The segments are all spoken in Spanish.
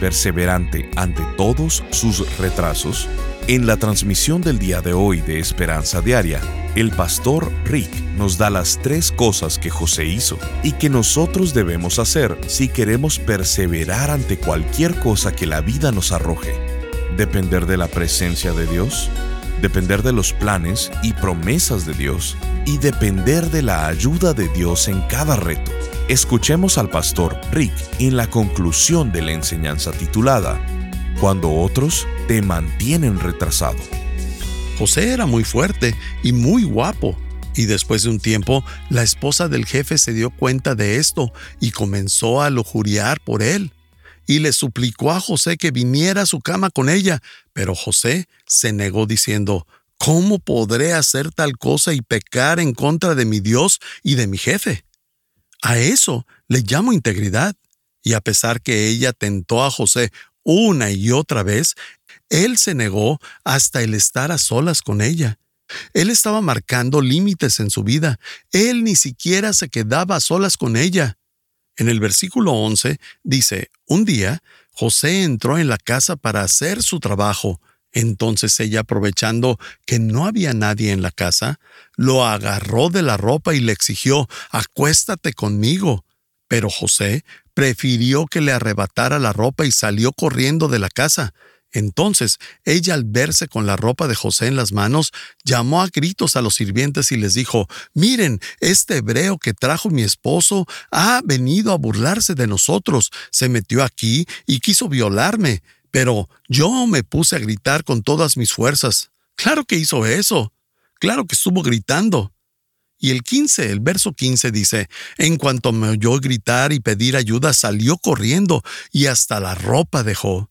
perseverante ante todos sus retrasos? En la transmisión del día de hoy de Esperanza Diaria, el pastor Rick nos da las tres cosas que José hizo y que nosotros debemos hacer si queremos perseverar ante cualquier cosa que la vida nos arroje. Depender de la presencia de Dios, depender de los planes y promesas de Dios y depender de la ayuda de Dios en cada reto. Escuchemos al pastor Rick en la conclusión de la enseñanza titulada Cuando otros te mantienen retrasado. José era muy fuerte y muy guapo, y después de un tiempo la esposa del jefe se dio cuenta de esto y comenzó a lujuriar por él y le suplicó a José que viniera a su cama con ella, pero José se negó diciendo, ¿Cómo podré hacer tal cosa y pecar en contra de mi Dios y de mi jefe? A eso le llamo integridad. Y a pesar que ella tentó a José una y otra vez, él se negó hasta el estar a solas con ella. Él estaba marcando límites en su vida. Él ni siquiera se quedaba a solas con ella. En el versículo 11 dice, un día José entró en la casa para hacer su trabajo. Entonces ella, aprovechando que no había nadie en la casa, lo agarró de la ropa y le exigió, acuéstate conmigo. Pero José prefirió que le arrebatara la ropa y salió corriendo de la casa. Entonces ella al verse con la ropa de José en las manos, llamó a gritos a los sirvientes y les dijo, Miren, este hebreo que trajo mi esposo ha venido a burlarse de nosotros, se metió aquí y quiso violarme, pero yo me puse a gritar con todas mis fuerzas. Claro que hizo eso, claro que estuvo gritando. Y el 15, el verso 15 dice, en cuanto me oyó gritar y pedir ayuda, salió corriendo y hasta la ropa dejó.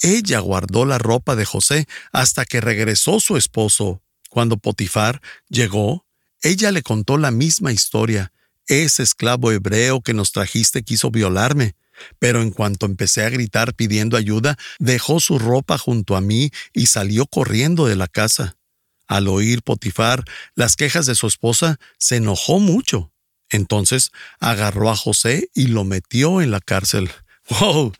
Ella guardó la ropa de José hasta que regresó su esposo. Cuando Potifar llegó, ella le contó la misma historia. Ese esclavo hebreo que nos trajiste quiso violarme. Pero en cuanto empecé a gritar pidiendo ayuda, dejó su ropa junto a mí y salió corriendo de la casa. Al oír Potifar las quejas de su esposa, se enojó mucho. Entonces agarró a José y lo metió en la cárcel. ¡Wow!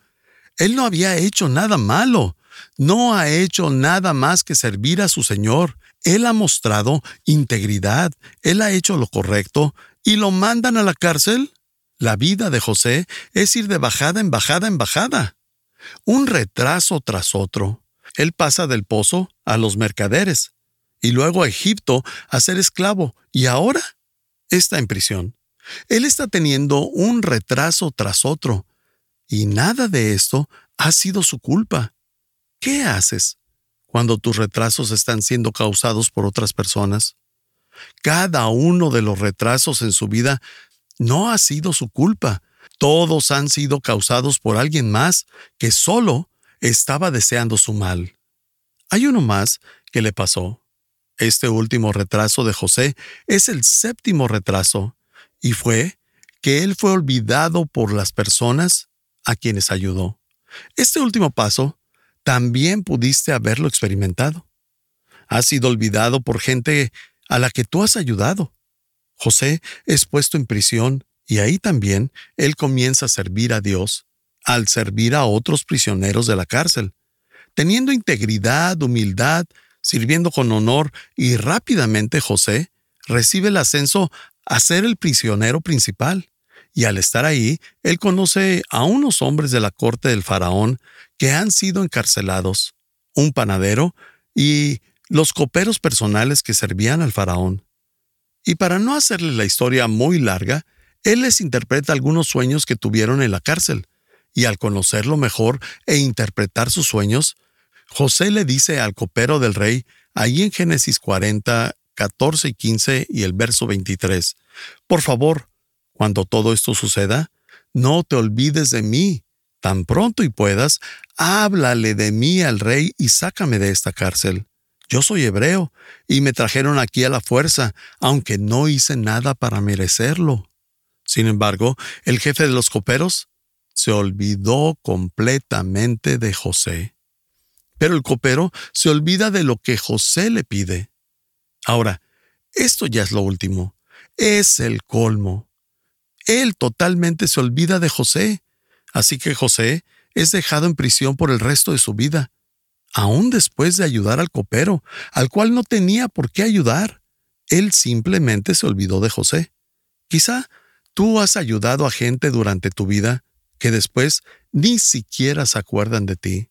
Él no había hecho nada malo, no ha hecho nada más que servir a su Señor. Él ha mostrado integridad, él ha hecho lo correcto y lo mandan a la cárcel. La vida de José es ir de bajada en bajada en bajada. Un retraso tras otro. Él pasa del pozo a los mercaderes y luego a Egipto a ser esclavo y ahora está en prisión. Él está teniendo un retraso tras otro y nada de esto ha sido su culpa. ¿Qué haces cuando tus retrasos están siendo causados por otras personas? Cada uno de los retrasos en su vida no ha sido su culpa. Todos han sido causados por alguien más que solo estaba deseando su mal. Hay uno más que le pasó. Este último retraso de José es el séptimo retraso, y fue que él fue olvidado por las personas a quienes ayudó. Este último paso también pudiste haberlo experimentado. Has sido olvidado por gente a la que tú has ayudado. José es puesto en prisión y ahí también él comienza a servir a Dios al servir a otros prisioneros de la cárcel, teniendo integridad, humildad, sirviendo con honor y rápidamente José recibe el ascenso a ser el prisionero principal y al estar ahí, él conoce a unos hombres de la corte del faraón que han sido encarcelados, un panadero y los coperos personales que servían al faraón. Y para no hacerle la historia muy larga, él les interpreta algunos sueños que tuvieron en la cárcel, y al conocerlo mejor e interpretar sus sueños, José le dice al copero del rey, ahí en Génesis 40, 14 y 15 y el verso 23, Por favor, cuando todo esto suceda, no te olvides de mí, Tan pronto y puedas, háblale de mí al rey y sácame de esta cárcel. Yo soy hebreo, y me trajeron aquí a la fuerza, aunque no hice nada para merecerlo. Sin embargo, el jefe de los coperos se olvidó completamente de José. Pero el copero se olvida de lo que José le pide. Ahora, esto ya es lo último. Es el colmo. Él totalmente se olvida de José. Así que José es dejado en prisión por el resto de su vida aún después de ayudar al copero, al cual no tenía por qué ayudar. Él simplemente se olvidó de José. Quizá tú has ayudado a gente durante tu vida que después ni siquiera se acuerdan de ti.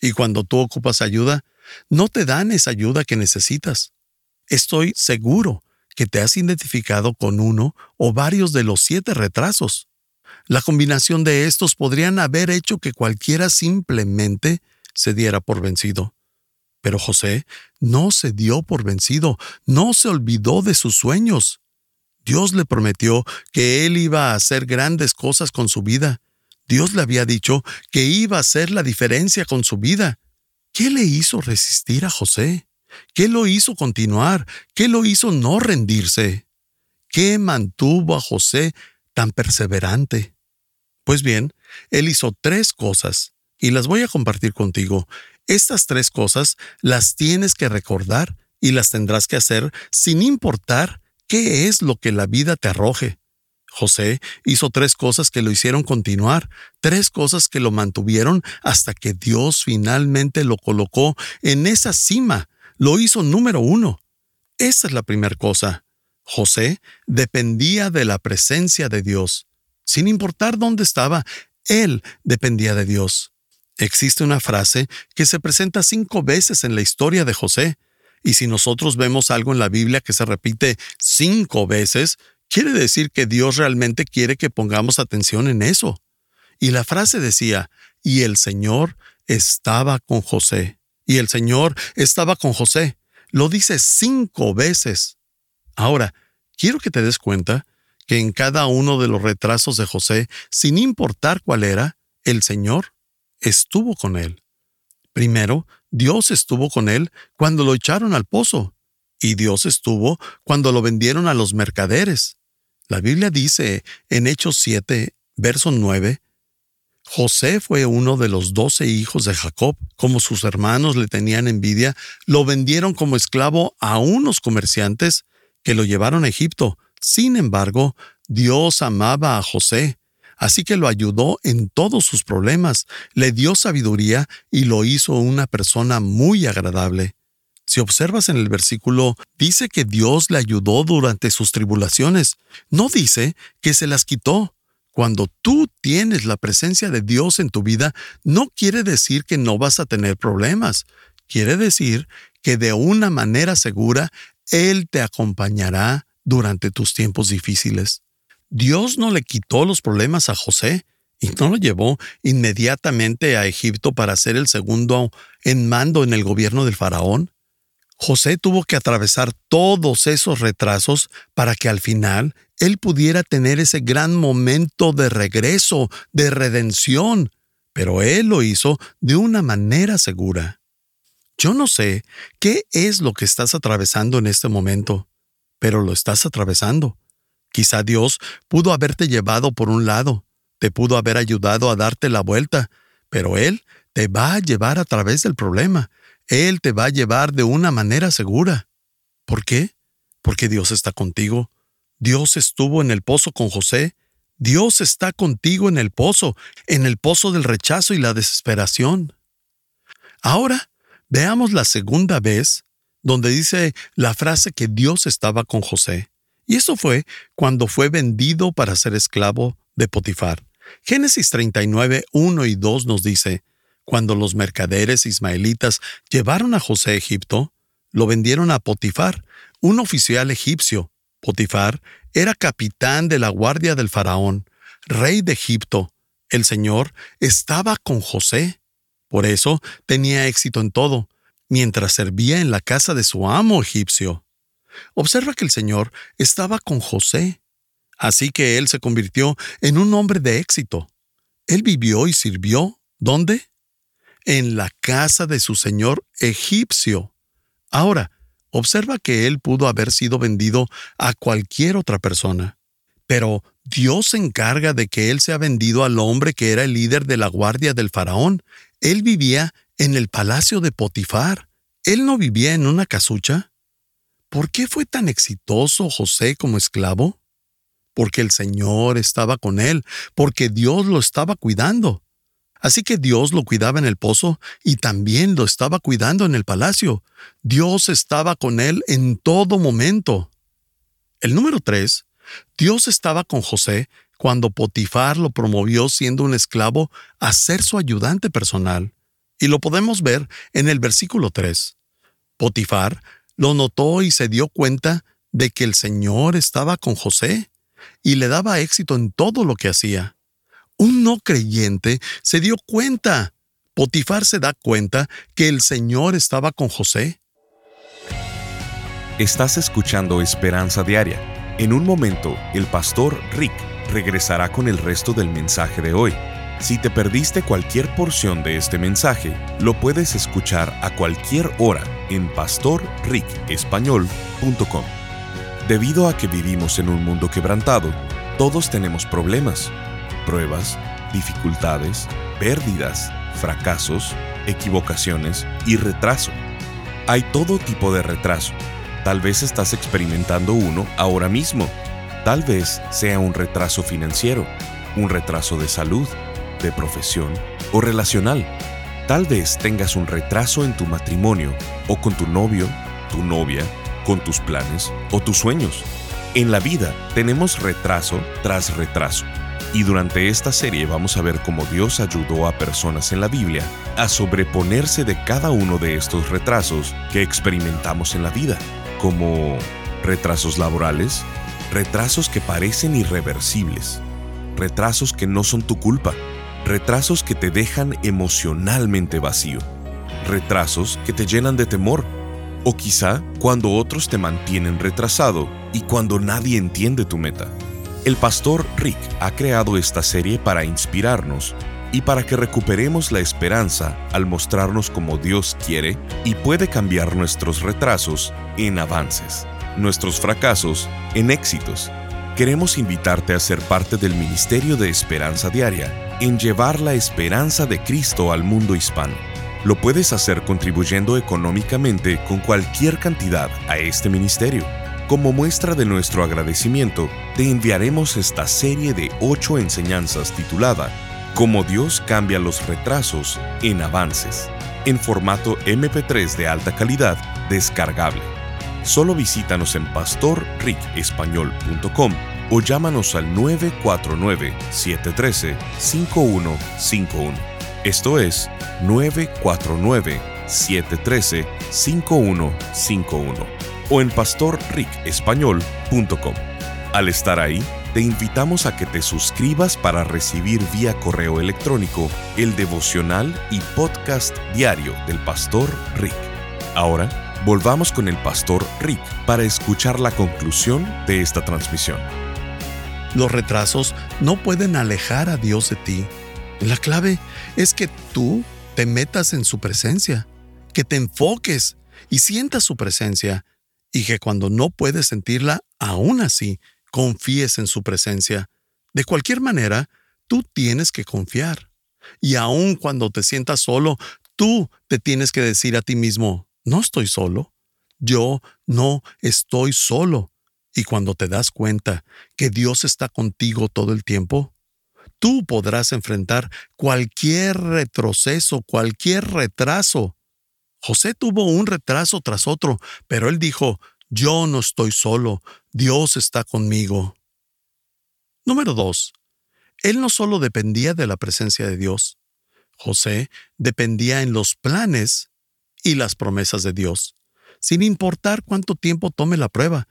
Y cuando tú ocupas ayuda, no te dan esa ayuda que necesitas. Estoy seguro que te has identificado con uno o varios de los siete retrasos. La combinación de estos podrían haber hecho que cualquiera simplemente se diera por vencido. Pero José no se dio por vencido, no se olvidó de sus sueños. Dios le prometió que él iba a hacer grandes cosas con su vida. Dios le había dicho que iba a hacer la diferencia con su vida. ¿Qué le hizo resistir a José? ¿Qué lo hizo continuar? ¿Qué lo hizo no rendirse? ¿Qué mantuvo a José tan perseverante? Pues bien, él hizo tres cosas y las voy a compartir contigo. Estas tres cosas las tienes que recordar y las tendrás que hacer sin importar qué es lo que la vida te arroje. José hizo tres cosas que lo hicieron continuar, tres cosas que lo mantuvieron hasta que Dios finalmente lo colocó en esa cima. Lo hizo número uno. Esa es la primera cosa. José dependía de la presencia de Dios. Sin importar dónde estaba, él dependía de Dios. Existe una frase que se presenta cinco veces en la historia de José, y si nosotros vemos algo en la Biblia que se repite cinco veces, quiere decir que Dios realmente quiere que pongamos atención en eso. Y la frase decía, y el Señor estaba con José. Y el Señor estaba con José. Lo dice cinco veces. Ahora, quiero que te des cuenta que en cada uno de los retrasos de José, sin importar cuál era, el Señor estuvo con él. Primero, Dios estuvo con él cuando lo echaron al pozo, y Dios estuvo cuando lo vendieron a los mercaderes. La Biblia dice en Hechos 7, verso 9, José fue uno de los doce hijos de Jacob. Como sus hermanos le tenían envidia, lo vendieron como esclavo a unos comerciantes que lo llevaron a Egipto. Sin embargo, Dios amaba a José así que lo ayudó en todos sus problemas, le dio sabiduría y lo hizo una persona muy agradable. Si observas en el versículo, dice que Dios le ayudó durante sus tribulaciones, no dice que se las quitó. Cuando tú tienes la presencia de Dios en tu vida, no quiere decir que no vas a tener problemas, quiere decir que de una manera segura Él te acompañará durante tus tiempos difíciles. Dios no le quitó los problemas a José y no lo llevó inmediatamente a Egipto para ser el segundo en mando en el gobierno del faraón. José tuvo que atravesar todos esos retrasos para que al final él pudiera tener ese gran momento de regreso, de redención, pero él lo hizo de una manera segura. Yo no sé qué es lo que estás atravesando en este momento, pero lo estás atravesando. Quizá Dios pudo haberte llevado por un lado, te pudo haber ayudado a darte la vuelta, pero Él te va a llevar a través del problema. Él te va a llevar de una manera segura. ¿Por qué? Porque Dios está contigo. Dios estuvo en el pozo con José. Dios está contigo en el pozo, en el pozo del rechazo y la desesperación. Ahora, veamos la segunda vez donde dice la frase que Dios estaba con José. Y eso fue cuando fue vendido para ser esclavo de Potifar. Génesis 39, 1 y 2 nos dice, cuando los mercaderes ismaelitas llevaron a José a Egipto, lo vendieron a Potifar, un oficial egipcio. Potifar era capitán de la guardia del faraón, rey de Egipto. El Señor estaba con José. Por eso tenía éxito en todo, mientras servía en la casa de su amo egipcio. Observa que el Señor estaba con José, así que él se convirtió en un hombre de éxito. Él vivió y sirvió, ¿dónde? En la casa de su señor egipcio. Ahora, observa que él pudo haber sido vendido a cualquier otra persona. Pero Dios se encarga de que él sea vendido al hombre que era el líder de la guardia del faraón. Él vivía en el palacio de Potifar. Él no vivía en una casucha. ¿Por qué fue tan exitoso José como esclavo? Porque el Señor estaba con él, porque Dios lo estaba cuidando. Así que Dios lo cuidaba en el pozo y también lo estaba cuidando en el palacio. Dios estaba con él en todo momento. El número tres Dios estaba con José cuando Potifar lo promovió siendo un esclavo a ser su ayudante personal. Y lo podemos ver en el versículo 3. Potifar lo notó y se dio cuenta de que el Señor estaba con José y le daba éxito en todo lo que hacía. Un no creyente se dio cuenta. Potifar se da cuenta que el Señor estaba con José. Estás escuchando Esperanza Diaria en un momento, el pastor Rick regresará con el resto del mensaje de hoy. Si te perdiste cualquier porción de este mensaje, lo puedes escuchar a cualquier hora en pastorricespañol.com. Debido a que vivimos en un mundo quebrantado, todos tenemos problemas, pruebas, dificultades, pérdidas, fracasos, equivocaciones y retraso. Hay todo tipo de retraso Tal vez estás experimentando uno ahora mismo. Tal vez sea un retraso financiero, un retraso de salud, de profesión o relacional. Tal vez tengas un retraso en tu matrimonio o con tu novio, tu novia, con tus planes o tus sueños. En la vida tenemos retraso tras retraso. Y durante esta serie vamos a ver cómo Dios ayudó a personas en la Biblia a sobreponerse de cada uno de estos retrasos que experimentamos en la vida como retrasos laborales, retrasos que parecen irreversibles, retrasos que no son tu culpa, retrasos que te dejan emocionalmente vacío, retrasos que te llenan de temor, o quizá cuando otros te mantienen retrasado y cuando nadie entiende tu meta. El pastor Rick ha creado esta serie para inspirarnos y para que recuperemos la esperanza al mostrarnos como Dios quiere y puede cambiar nuestros retrasos en avances, nuestros fracasos en éxitos. Queremos invitarte a ser parte del Ministerio de Esperanza Diaria en llevar la esperanza de Cristo al mundo hispano. Lo puedes hacer contribuyendo económicamente con cualquier cantidad a este ministerio. Como muestra de nuestro agradecimiento, te enviaremos esta serie de ocho enseñanzas titulada Cómo Dios cambia los retrasos en avances, en formato MP3 de alta calidad descargable. Solo visítanos en pastorricespañol.com o llámanos al 949-713-5151. Esto es 949-713-5151 o en pastorricespañol.com. Al estar ahí, te invitamos a que te suscribas para recibir vía correo electrónico el devocional y podcast diario del pastor Rick. Ahora, volvamos con el pastor Rick para escuchar la conclusión de esta transmisión. Los retrasos no pueden alejar a Dios de ti. La clave es que tú te metas en su presencia, que te enfoques y sientas su presencia, y que cuando no puedes sentirla, aún así, confíes en su presencia. De cualquier manera, tú tienes que confiar. Y aun cuando te sientas solo, tú te tienes que decir a ti mismo, no estoy solo. Yo no estoy solo. Y cuando te das cuenta que Dios está contigo todo el tiempo, tú podrás enfrentar cualquier retroceso, cualquier retraso. José tuvo un retraso tras otro, pero él dijo, yo no estoy solo, Dios está conmigo. Número 2. Él no solo dependía de la presencia de Dios, José dependía en los planes y las promesas de Dios. Sin importar cuánto tiempo tome la prueba,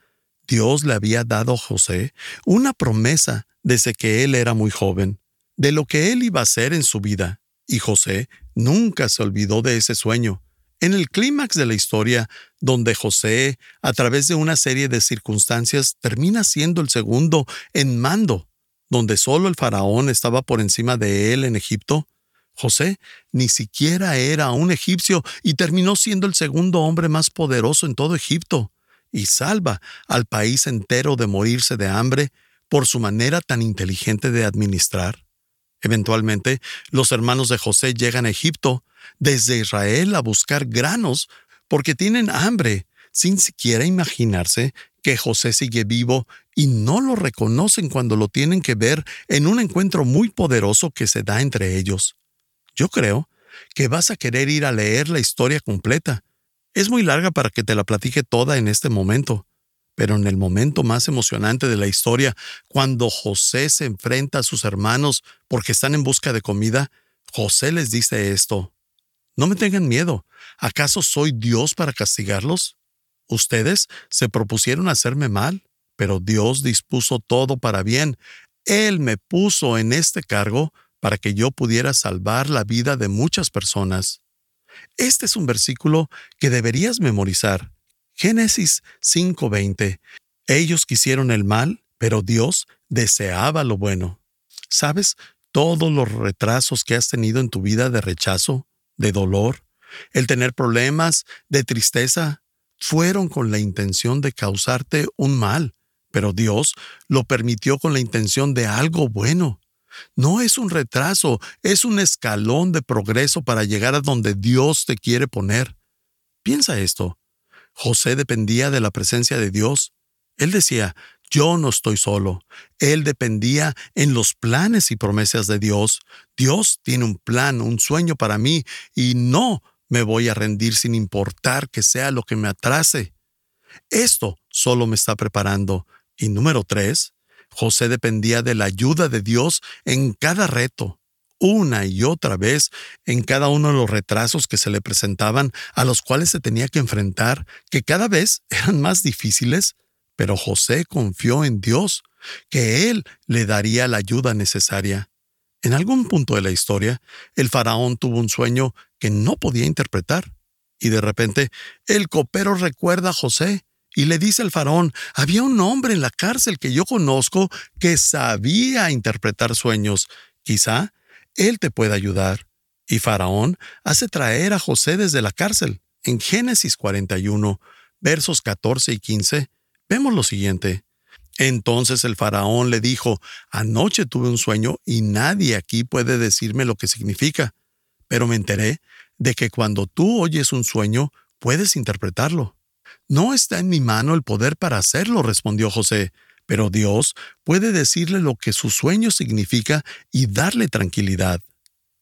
Dios le había dado a José una promesa desde que él era muy joven, de lo que él iba a hacer en su vida, y José nunca se olvidó de ese sueño. En el clímax de la historia, donde José, a través de una serie de circunstancias, termina siendo el segundo en mando, donde solo el faraón estaba por encima de él en Egipto, José ni siquiera era un egipcio y terminó siendo el segundo hombre más poderoso en todo Egipto, y salva al país entero de morirse de hambre por su manera tan inteligente de administrar. Eventualmente, los hermanos de José llegan a Egipto, desde Israel, a buscar granos, porque tienen hambre, sin siquiera imaginarse que José sigue vivo y no lo reconocen cuando lo tienen que ver en un encuentro muy poderoso que se da entre ellos. Yo creo que vas a querer ir a leer la historia completa. Es muy larga para que te la platique toda en este momento, pero en el momento más emocionante de la historia, cuando José se enfrenta a sus hermanos porque están en busca de comida, José les dice esto. No me tengan miedo. ¿Acaso soy Dios para castigarlos? Ustedes se propusieron hacerme mal, pero Dios dispuso todo para bien. Él me puso en este cargo para que yo pudiera salvar la vida de muchas personas. Este es un versículo que deberías memorizar. Génesis 5:20. Ellos quisieron el mal, pero Dios deseaba lo bueno. ¿Sabes todos los retrasos que has tenido en tu vida de rechazo, de dolor, el tener problemas, de tristeza, fueron con la intención de causarte un mal, pero Dios lo permitió con la intención de algo bueno. No es un retraso, es un escalón de progreso para llegar a donde Dios te quiere poner. Piensa esto. José dependía de la presencia de Dios. Él decía, yo no estoy solo. Él dependía en los planes y promesas de Dios. Dios tiene un plan, un sueño para mí, y no me voy a rendir sin importar que sea lo que me atrase. Esto solo me está preparando. Y número tres, José dependía de la ayuda de Dios en cada reto, una y otra vez, en cada uno de los retrasos que se le presentaban, a los cuales se tenía que enfrentar, que cada vez eran más difíciles, pero José confió en Dios, que Él le daría la ayuda necesaria. En algún punto de la historia, el faraón tuvo un sueño que no podía interpretar, y de repente el copero recuerda a José y le dice al faraón, había un hombre en la cárcel que yo conozco que sabía interpretar sueños. Quizá él te pueda ayudar. Y Faraón hace traer a José desde la cárcel. En Génesis 41, versos 14 y 15, vemos lo siguiente. Entonces el faraón le dijo, Anoche tuve un sueño y nadie aquí puede decirme lo que significa, pero me enteré de que cuando tú oyes un sueño, puedes interpretarlo. No está en mi mano el poder para hacerlo, respondió José, pero Dios puede decirle lo que su sueño significa y darle tranquilidad.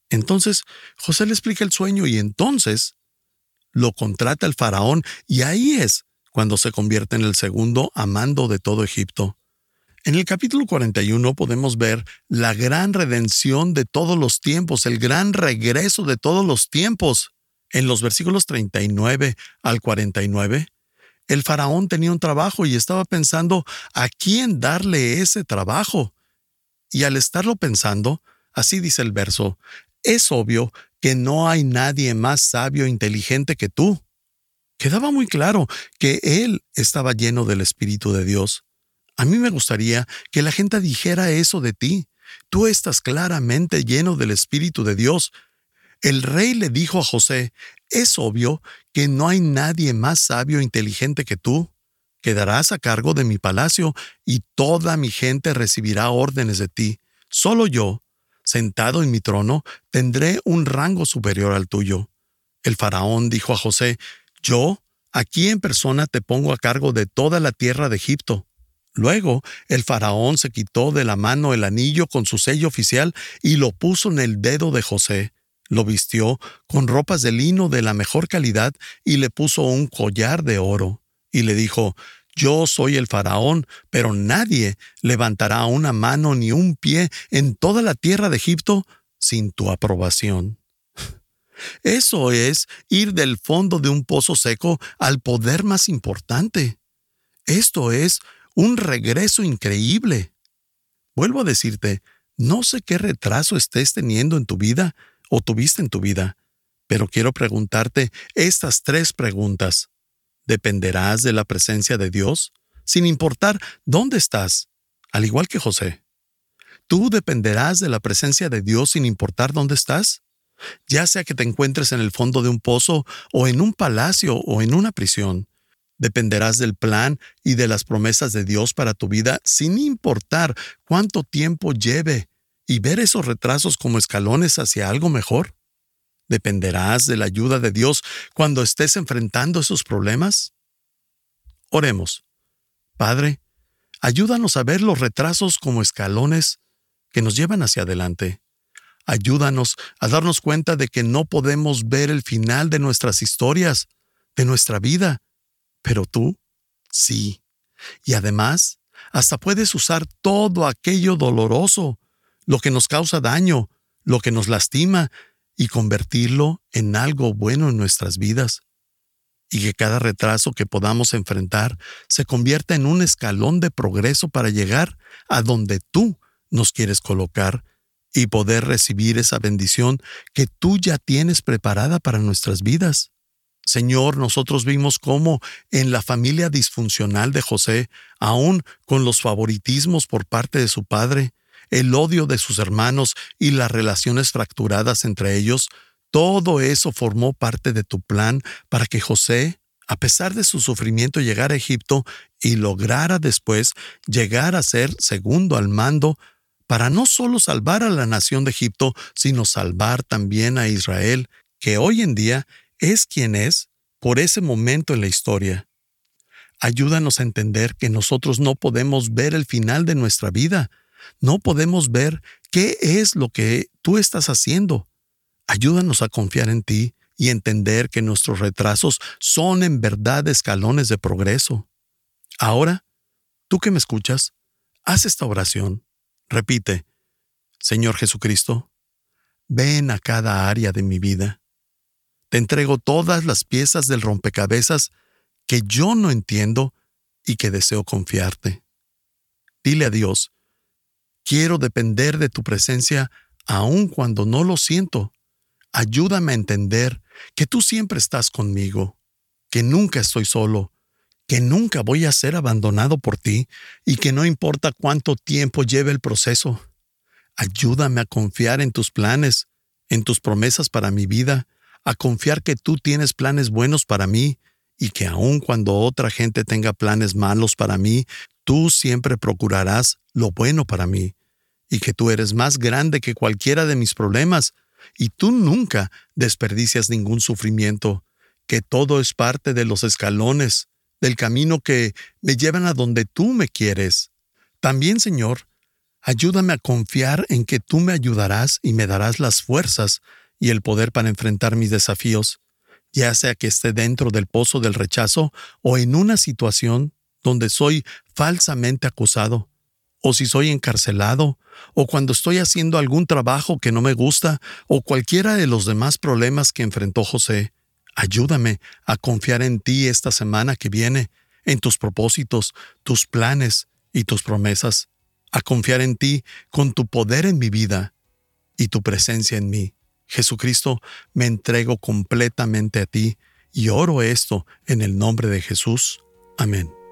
Entonces José le explica el sueño y entonces lo contrata el faraón y ahí es cuando se convierte en el segundo amando de todo Egipto. En el capítulo 41 podemos ver la gran redención de todos los tiempos, el gran regreso de todos los tiempos. En los versículos 39 al 49, el faraón tenía un trabajo y estaba pensando a quién darle ese trabajo. Y al estarlo pensando, así dice el verso, es obvio que no hay nadie más sabio e inteligente que tú. Quedaba muy claro que él estaba lleno del Espíritu de Dios. A mí me gustaría que la gente dijera eso de ti. Tú estás claramente lleno del Espíritu de Dios. El rey le dijo a José, es obvio que no hay nadie más sabio e inteligente que tú. Quedarás a cargo de mi palacio y toda mi gente recibirá órdenes de ti. Solo yo, sentado en mi trono, tendré un rango superior al tuyo. El faraón dijo a José, Yo, aquí en persona, te pongo a cargo de toda la tierra de Egipto. Luego el faraón se quitó de la mano el anillo con su sello oficial y lo puso en el dedo de José. Lo vistió con ropas de lino de la mejor calidad y le puso un collar de oro. Y le dijo, Yo soy el faraón, pero nadie levantará una mano ni un pie en toda la tierra de Egipto sin tu aprobación. Eso es ir del fondo de un pozo seco al poder más importante. Esto es un regreso increíble. Vuelvo a decirte, no sé qué retraso estés teniendo en tu vida, o tuviste en tu vida. Pero quiero preguntarte estas tres preguntas. ¿Dependerás de la presencia de Dios? Sin importar dónde estás, al igual que José. ¿Tú dependerás de la presencia de Dios sin importar dónde estás? Ya sea que te encuentres en el fondo de un pozo o en un palacio o en una prisión. Dependerás del plan y de las promesas de Dios para tu vida sin importar cuánto tiempo lleve y ver esos retrasos como escalones hacia algo mejor. ¿Dependerás de la ayuda de Dios cuando estés enfrentando esos problemas? Oremos. Padre, ayúdanos a ver los retrasos como escalones que nos llevan hacia adelante. Ayúdanos a darnos cuenta de que no podemos ver el final de nuestras historias, de nuestra vida, pero tú sí. Y además, hasta puedes usar todo aquello doloroso, lo que nos causa daño, lo que nos lastima, y convertirlo en algo bueno en nuestras vidas. Y que cada retraso que podamos enfrentar se convierta en un escalón de progreso para llegar a donde tú nos quieres colocar y poder recibir esa bendición que tú ya tienes preparada para nuestras vidas. Señor, nosotros vimos cómo en la familia disfuncional de José, aún con los favoritismos por parte de su padre, el odio de sus hermanos y las relaciones fracturadas entre ellos, todo eso formó parte de tu plan para que José, a pesar de su sufrimiento, llegara a Egipto y lograra después llegar a ser segundo al mando para no solo salvar a la nación de Egipto, sino salvar también a Israel, que hoy en día es quien es por ese momento en la historia. Ayúdanos a entender que nosotros no podemos ver el final de nuestra vida, no podemos ver qué es lo que tú estás haciendo. Ayúdanos a confiar en ti y entender que nuestros retrasos son en verdad escalones de progreso. Ahora, tú que me escuchas, haz esta oración. Repite, Señor Jesucristo, ven a cada área de mi vida. Te entrego todas las piezas del rompecabezas que yo no entiendo y que deseo confiarte. Dile a Dios, quiero depender de tu presencia aun cuando no lo siento. Ayúdame a entender que tú siempre estás conmigo, que nunca estoy solo que nunca voy a ser abandonado por ti y que no importa cuánto tiempo lleve el proceso. Ayúdame a confiar en tus planes, en tus promesas para mi vida, a confiar que tú tienes planes buenos para mí y que aun cuando otra gente tenga planes malos para mí, tú siempre procurarás lo bueno para mí y que tú eres más grande que cualquiera de mis problemas y tú nunca desperdicias ningún sufrimiento, que todo es parte de los escalones del camino que me llevan a donde tú me quieres. También, Señor, ayúdame a confiar en que tú me ayudarás y me darás las fuerzas y el poder para enfrentar mis desafíos, ya sea que esté dentro del pozo del rechazo o en una situación donde soy falsamente acusado, o si soy encarcelado, o cuando estoy haciendo algún trabajo que no me gusta, o cualquiera de los demás problemas que enfrentó José. Ayúdame a confiar en ti esta semana que viene, en tus propósitos, tus planes y tus promesas, a confiar en ti con tu poder en mi vida y tu presencia en mí. Jesucristo, me entrego completamente a ti y oro esto en el nombre de Jesús. Amén.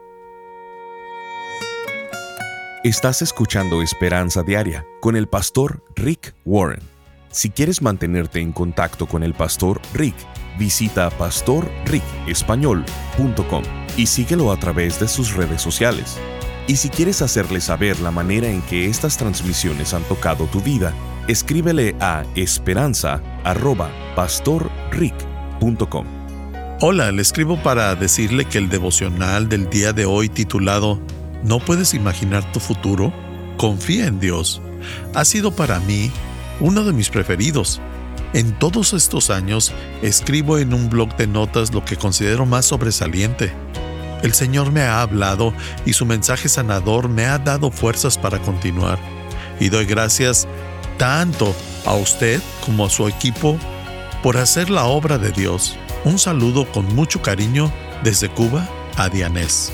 Estás escuchando Esperanza Diaria con el pastor Rick Warren. Si quieres mantenerte en contacto con el pastor Rick, visita pastorricespañol.com y síguelo a través de sus redes sociales. Y si quieres hacerle saber la manera en que estas transmisiones han tocado tu vida, escríbele a esperanza.pastorrick.com. Hola, le escribo para decirle que el devocional del día de hoy titulado ¿No puedes imaginar tu futuro? Confía en Dios. Ha sido para mí uno de mis preferidos. En todos estos años escribo en un blog de notas lo que considero más sobresaliente. El Señor me ha hablado y su mensaje sanador me ha dado fuerzas para continuar. Y doy gracias tanto a usted como a su equipo por hacer la obra de Dios. Un saludo con mucho cariño desde Cuba a Dianés.